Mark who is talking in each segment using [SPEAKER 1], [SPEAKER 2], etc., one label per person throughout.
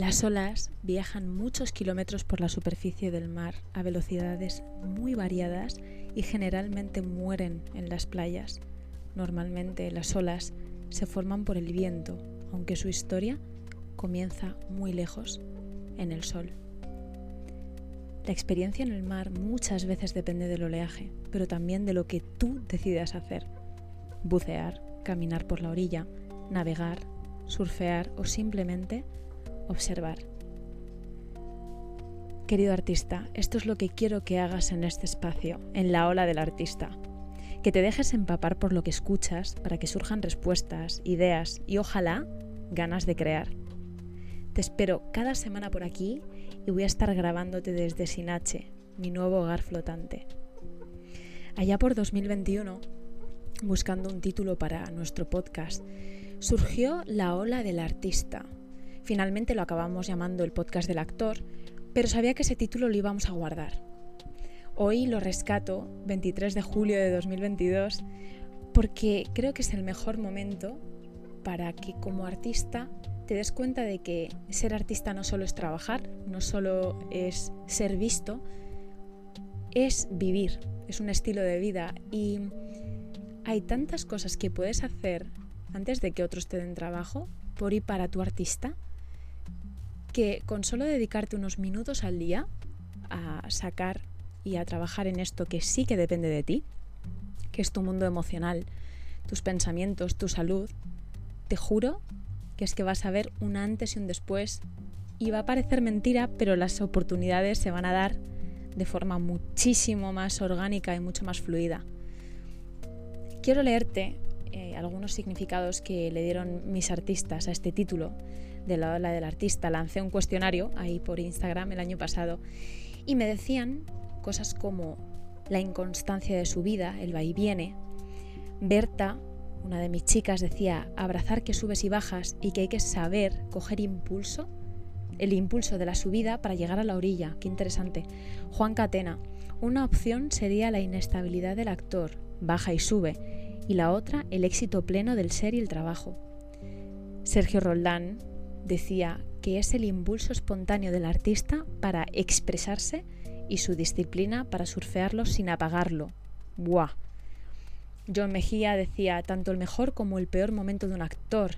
[SPEAKER 1] Las olas viajan muchos kilómetros por la superficie del mar a velocidades muy variadas y generalmente mueren en las playas. Normalmente las olas se forman por el viento, aunque su historia comienza muy lejos, en el sol. La experiencia en el mar muchas veces depende del oleaje, pero también de lo que tú decidas hacer. Bucear, caminar por la orilla, navegar, surfear o simplemente observar. Querido artista, esto es lo que quiero que hagas en este espacio, en la ola del artista. Que te dejes empapar por lo que escuchas para que surjan respuestas, ideas y ojalá ganas de crear. Te espero cada semana por aquí y voy a estar grabándote desde Sinache, mi nuevo hogar flotante. Allá por 2021, buscando un título para nuestro podcast, surgió La ola del artista, Finalmente lo acabamos llamando el podcast del actor, pero sabía que ese título lo íbamos a guardar. Hoy lo rescato, 23 de julio de 2022, porque creo que es el mejor momento para que como artista te des cuenta de que ser artista no solo es trabajar, no solo es ser visto, es vivir, es un estilo de vida y hay tantas cosas que puedes hacer antes de que otros te den trabajo por y para tu artista que con solo dedicarte unos minutos al día a sacar y a trabajar en esto que sí que depende de ti, que es tu mundo emocional, tus pensamientos, tu salud, te juro que es que vas a ver un antes y un después y va a parecer mentira, pero las oportunidades se van a dar de forma muchísimo más orgánica y mucho más fluida. Quiero leerte eh, algunos significados que le dieron mis artistas a este título de la ola del artista. Lancé un cuestionario ahí por Instagram el año pasado y me decían cosas como la inconstancia de su vida, el va y viene. Berta, una de mis chicas, decía abrazar que subes y bajas y que hay que saber coger impulso, el impulso de la subida para llegar a la orilla. Qué interesante. Juan Catena, una opción sería la inestabilidad del actor, baja y sube, y la otra el éxito pleno del ser y el trabajo. Sergio Roldán, decía que es el impulso espontáneo del artista para expresarse y su disciplina para surfearlo sin apagarlo. ¡Buah! John Mejía decía tanto el mejor como el peor momento de un actor.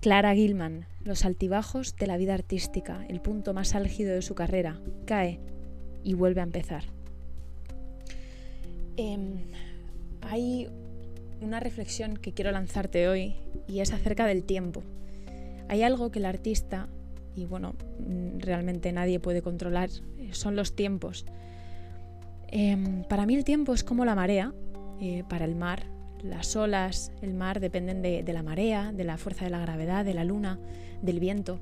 [SPEAKER 1] Clara Gilman, los altibajos de la vida artística, el punto más álgido de su carrera, cae y vuelve a empezar. Em, hay una reflexión que quiero lanzarte hoy y es acerca del tiempo. Hay algo que el artista, y bueno, mm, realmente nadie puede controlar, eh, son los tiempos. Em, para mí el tiempo es como la marea eh, para el mar. Las olas, el mar dependen de, la marea, de la fuerza de la gravedad, de la luna, del viento.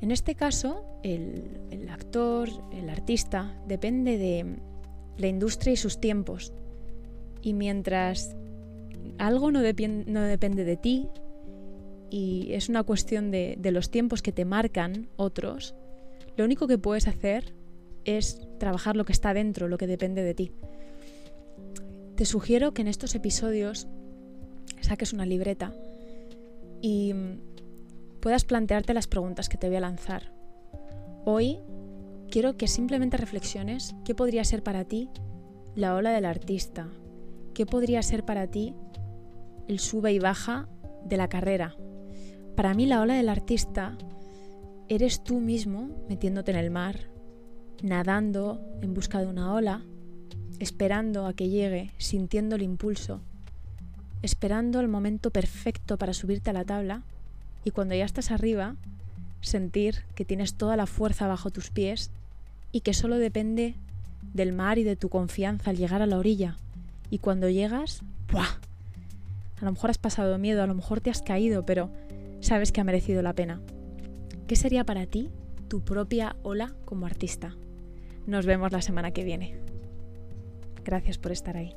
[SPEAKER 1] En este caso, el, actor, el artista, depende de la industria y sus tiempos. Y mientras algo no, no depende de ti, y es una cuestión de, los tiempos que te marcan otros, lo único que puedes hacer es trabajar lo que está dentro, lo que depende de ti. Te sugiero que en estos episodios saques una libreta y puedas plantearte las preguntas que te voy a lanzar. Hoy quiero que simplemente reflexiones qué podría ser para ti la ola del artista, qué podría ser para ti el sube y baja de la carrera, para mí la ola del artista eres tú mismo metiéndote en el mar, nadando en busca de una ola, esperando a que llegue, sintiendo el impulso, esperando el momento perfecto para subirte a la tabla y cuando ya estás arriba, sentir que tienes toda la fuerza bajo tus pies y que solo depende del mar y de tu confianza al llegar a la orilla. Y cuando llegas, ¡buah! A lo mejor has pasado miedo, a lo mejor te has caído, pero sabes que ha merecido la pena. ¿Qué sería para ti tu propia ola como artista? Nos vemos la semana que viene. Gracias por estar ahí.